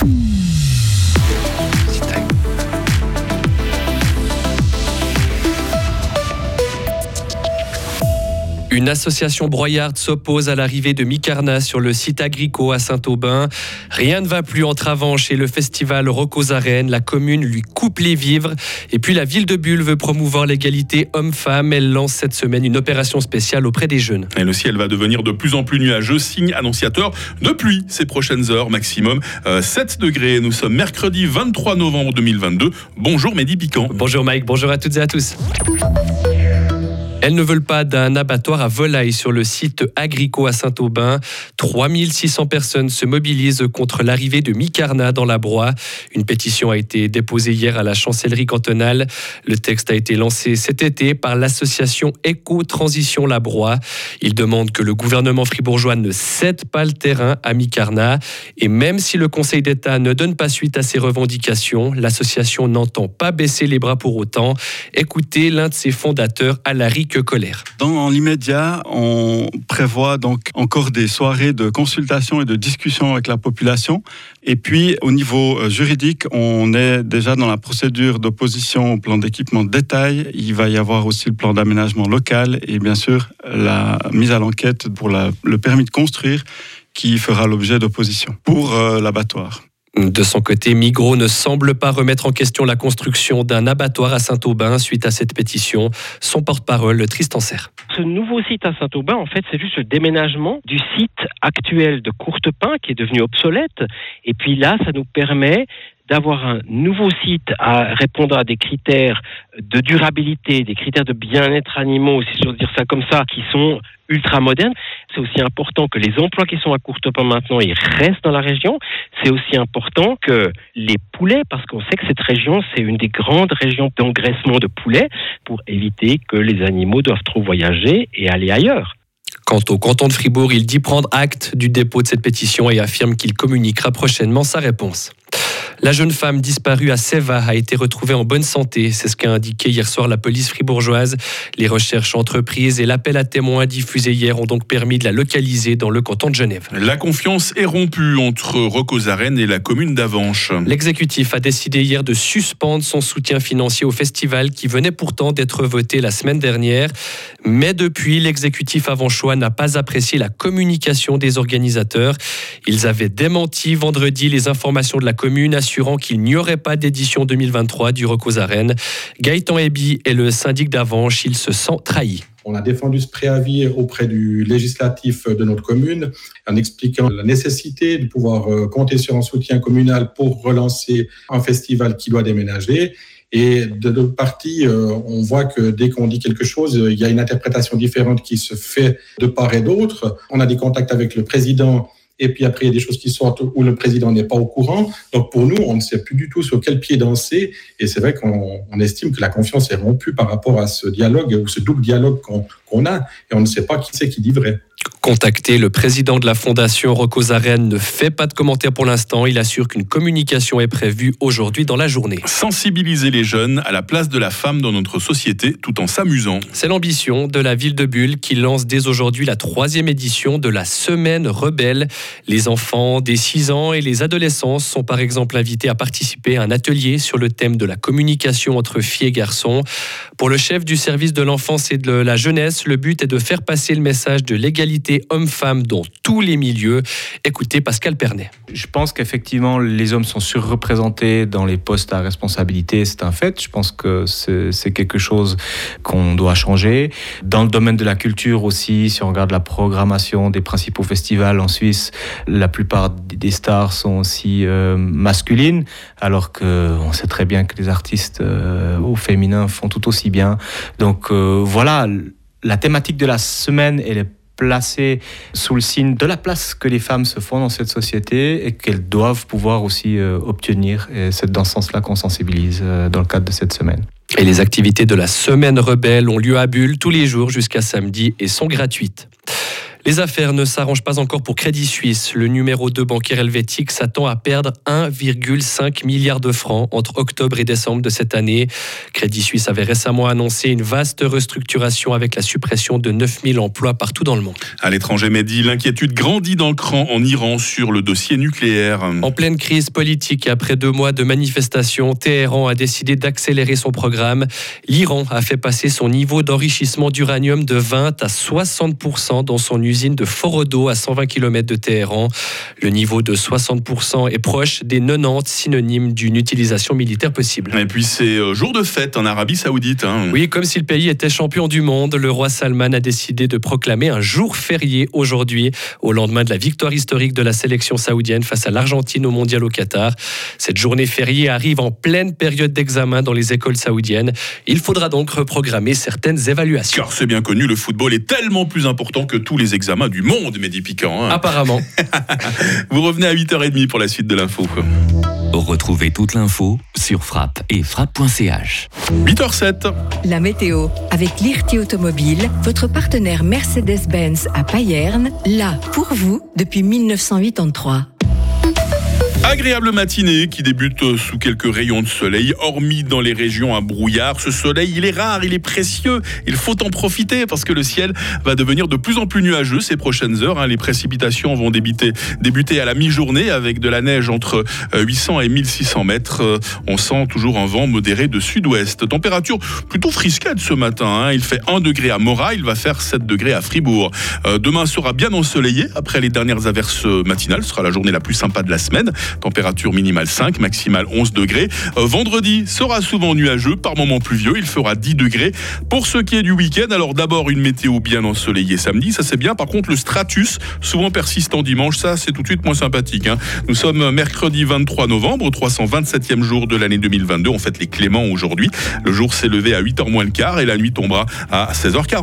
Mm-hmm. Une association broyarde s'oppose à l'arrivée de Micarna sur le site agricole à Saint-Aubin. Rien ne va plus entre Avanche et le festival Rocos-Arène. La commune lui coupe les vivres. Et puis la ville de Bulle veut promouvoir l'égalité homme-femme. Elle lance cette semaine une opération spéciale auprès des jeunes. Et le ciel va devenir de plus en plus nuageux, signe annonciateur de pluie ces prochaines heures, maximum 7 euh, degrés. Nous sommes mercredi 23 novembre 2022. Bonjour Mehdi Piquant. Bonjour Mike, bonjour à toutes et à tous. Elles ne veulent pas d'un abattoir à volailles sur le site Agrico à Saint-Aubin. 3600 personnes se mobilisent contre l'arrivée de Micarna dans la broie. Une pétition a été déposée hier à la chancellerie cantonale. Le texte a été lancé cet été par l'association Éco-Transition La Broie. Il demande que le gouvernement fribourgeois ne cède pas le terrain à Micarna. Et même si le Conseil d'État ne donne pas suite à ses revendications, l'association n'entend pas baisser les bras pour autant. Écoutez l'un de ses fondateurs, Alaric colère. Dans l'immédiat, on prévoit donc encore des soirées de consultation et de discussion avec la population. Et puis, au niveau euh, juridique, on est déjà dans la procédure d'opposition au plan d'équipement de détail. Il va y avoir aussi le plan d'aménagement local et bien sûr la mise à l'enquête pour le permis de construire qui fera l'objet d'opposition pour euh, l'abattoir. De son côté, Migros ne semble pas remettre en question la construction d'un abattoir à Saint-Aubin suite à cette pétition. Son porte-parole, Tristan Serre. Ce nouveau site à Saint-Aubin, en fait, c'est juste le déménagement du site actuel de Courtepin qui est devenu obsolète. Et puis là, ça nous permet d'avoir un nouveau site à répondre à des critères de durabilité, des critères de bien-être animaux, si j'ose dire ça comme ça, qui sont ultra modernes. C'est aussi important que les emplois qui sont à Courtepin maintenant, ils restent dans la région. C'est aussi important que les poulets, parce qu'on sait que cette région, c'est une des grandes régions d'engraissement de poulets, pour éviter que les animaux doivent trop voyager et aller ailleurs. Quant au canton de Fribourg, il dit prendre acte du dépôt de cette pétition et affirme qu'il communiquera prochainement sa réponse. La jeune femme disparue à Seva a été retrouvée en bonne santé. C'est ce qu'a indiqué hier soir la police fribourgeoise. Les recherches entreprises et l'appel à témoins diffusé hier ont donc permis de la localiser dans le canton de Genève. La confiance est rompue entre Rocosarène et la commune d'Avanche. L'exécutif a décidé hier de suspendre son soutien financier au festival qui venait pourtant d'être voté la semaine dernière. Mais depuis, l'exécutif avanchois n'a pas apprécié la communication des organisateurs. Ils avaient démenti vendredi les informations de la commune assurant qu'il n'y aurait pas d'édition 2023 du Recos Arène. Gaëtan Ebi est le syndic d'Avanche, il se sent trahi. On a défendu ce préavis auprès du législatif de notre commune en expliquant la nécessité de pouvoir euh, compter sur un soutien communal pour relancer un festival qui doit déménager. Et de notre partie, euh, on voit que dès qu'on dit quelque chose, il y a une interprétation différente qui se fait de part et d'autre. On a des contacts avec le président et puis après, il y a des choses qui sortent où le président n'est pas au courant. Donc pour nous, on ne sait plus du tout sur quel pied danser. Et c'est vrai qu'on estime que la confiance est rompue par rapport à ce dialogue ou ce double dialogue qu'on a. Et on ne sait pas qui c'est qui dit vrai contacté. Le président de la fondation Rocosarène ne fait pas de commentaires pour l'instant. Il assure qu'une communication est prévue aujourd'hui dans la journée. Sensibiliser les jeunes à la place de la femme dans notre société tout en s'amusant. C'est l'ambition de la ville de Bulle qui lance dès aujourd'hui la troisième édition de la Semaine Rebelle. Les enfants des 6 ans et les adolescents sont par exemple invités à participer à un atelier sur le thème de la communication entre filles et garçons. Pour le chef du service de l'enfance et de la jeunesse, le but est de faire passer le message de l'égalité homme-femme dans tous les milieux. Écoutez Pascal Pernet. Je pense qu'effectivement, les hommes sont surreprésentés dans les postes à responsabilité, c'est un fait. Je pense que c'est quelque chose qu'on doit changer. Dans le domaine de la culture aussi, si on regarde la programmation des principaux festivals en Suisse, la plupart des stars sont aussi euh, masculines, alors qu'on sait très bien que les artistes euh, au féminin font tout aussi bien. Donc euh, voilà, la thématique de la semaine, elle est placées sous le signe de la place que les femmes se font dans cette société et qu'elles doivent pouvoir aussi euh, obtenir. Et c'est dans ce sens-là qu'on sensibilise euh, dans le cadre de cette semaine. Et les activités de la Semaine Rebelle ont lieu à Bulle tous les jours jusqu'à samedi et sont gratuites. Les affaires ne s'arrangent pas encore pour Crédit Suisse. Le numéro 2 bancaire helvétique s'attend à perdre 1,5 milliard de francs entre octobre et décembre de cette année. Crédit Suisse avait récemment annoncé une vaste restructuration avec la suppression de 9000 emplois partout dans le monde. À l'étranger, Mehdi, l'inquiétude grandit dans le cran en Iran sur le dossier nucléaire. En pleine crise politique et après deux mois de manifestations, Téhéran a décidé d'accélérer son programme. L'Iran a fait passer son niveau d'enrichissement d'uranium de 20 à 60% dans son usine de Forodo à 120 km de Téhéran. Le niveau de 60% est proche des 90 synonymes d'une utilisation militaire possible. Et puis c'est euh, jour de fête en Arabie Saoudite. Hein. Oui, comme si le pays était champion du monde, le roi Salman a décidé de proclamer un jour férié aujourd'hui, au lendemain de la victoire historique de la sélection saoudienne face à l'Argentine au mondial au Qatar. Cette journée fériée arrive en pleine période d'examen dans les écoles saoudiennes. Il faudra donc reprogrammer certaines évaluations. Car c'est bien connu, le football est tellement plus important que tous les examens du monde, Mehdi Piquant. hein. Apparemment. Vous revenez à 8h30 pour la suite de l'info. Retrouvez toute l'info sur frappe et frappe.ch. 8h07. La météo avec Lirti Automobile, votre partenaire Mercedes-Benz à Payerne, là pour vous depuis 1983. Agréable matinée qui débute euh, sous quelques rayons de soleil, hormis dans les régions à brouillard. Ce soleil, il est rare, il est précieux. Il faut en profiter parce que le ciel va devenir de plus en plus nuageux ces prochaines heures. hein. Les précipitations vont débuter, débuter à la mi-journée avec de la neige entre euh, 800 et 1600 mètres. Euh, On sent toujours un vent modéré de sud-ouest. Température plutôt frisquette ce matin. hein. Il fait 1 degré à Morat, il va faire 7 degrés à Fribourg. Euh, demain sera bien ensoleillé après les dernières averses matinales. Ce sera la journée la plus sympa de la semaine. Température minimale 5, maximale 11 degrés. Euh, vendredi sera souvent nuageux, par moments pluvieux. Il fera 10 degrés. Pour ce qui est du week-end, alors d'abord une météo bien ensoleillée samedi, ça c'est bien. Par contre, le stratus, souvent persistant dimanche, ça c'est tout de suite moins sympathique. hein. Nous sommes mercredi 23 novembre, 327e jour de l'année 2022. On fête les Cléments aujourd'hui. Le jour s'est levé à 8h moins le quart et la nuit tombera à 16h40.